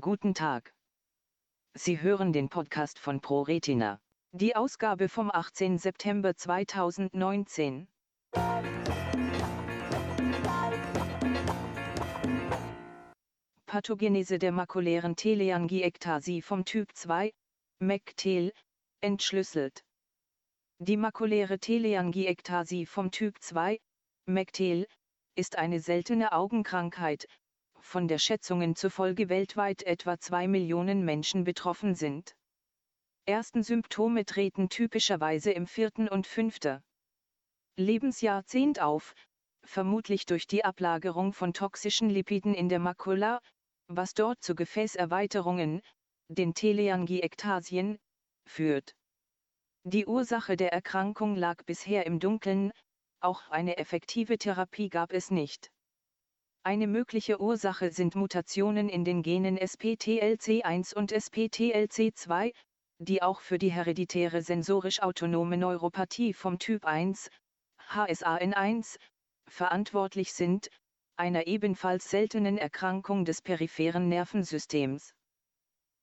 Guten Tag. Sie hören den Podcast von ProRetina. Die Ausgabe vom 18. September 2019. Pathogenese der makulären Teleangiektasie vom Typ 2, McTel, entschlüsselt. Die makuläre Teleangiektasie vom Typ 2, McTel, ist eine seltene Augenkrankheit, von der Schätzungen zufolge weltweit etwa 2 Millionen Menschen betroffen sind. Ersten Symptome treten typischerweise im vierten und fünften Lebensjahrzehnt auf, vermutlich durch die Ablagerung von toxischen Lipiden in der Makula, was dort zu Gefäßerweiterungen, den Teleangiektasien, führt. Die Ursache der Erkrankung lag bisher im Dunkeln, auch eine effektive Therapie gab es nicht. Eine mögliche Ursache sind Mutationen in den Genen SPTLC1 und SPTLC2, die auch für die hereditäre sensorisch autonome Neuropathie vom Typ 1, HSAN1, verantwortlich sind, einer ebenfalls seltenen Erkrankung des peripheren Nervensystems.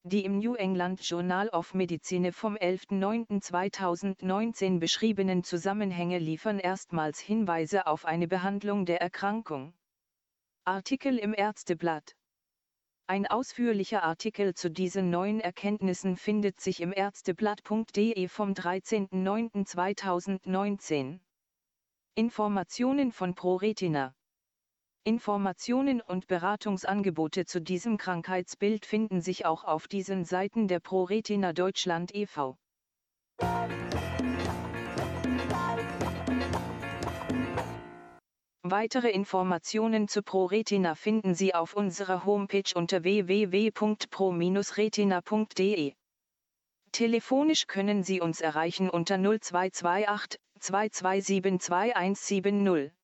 Die im New England Journal of Medicine vom 11.09.2019 beschriebenen Zusammenhänge liefern erstmals Hinweise auf eine Behandlung der Erkrankung. Artikel im Ärzteblatt ein ausführlicher Artikel zu diesen neuen Erkenntnissen findet sich im Ärzteblatt.de vom 13.09.2019. Informationen von ProRetina. Informationen und Beratungsangebote zu diesem Krankheitsbild finden sich auch auf diesen Seiten der ProRetina Deutschland e.V. Weitere Informationen zu ProRetina finden Sie auf unserer Homepage unter www.pro-retina.de. Telefonisch können Sie uns erreichen unter 0228 2272 2170.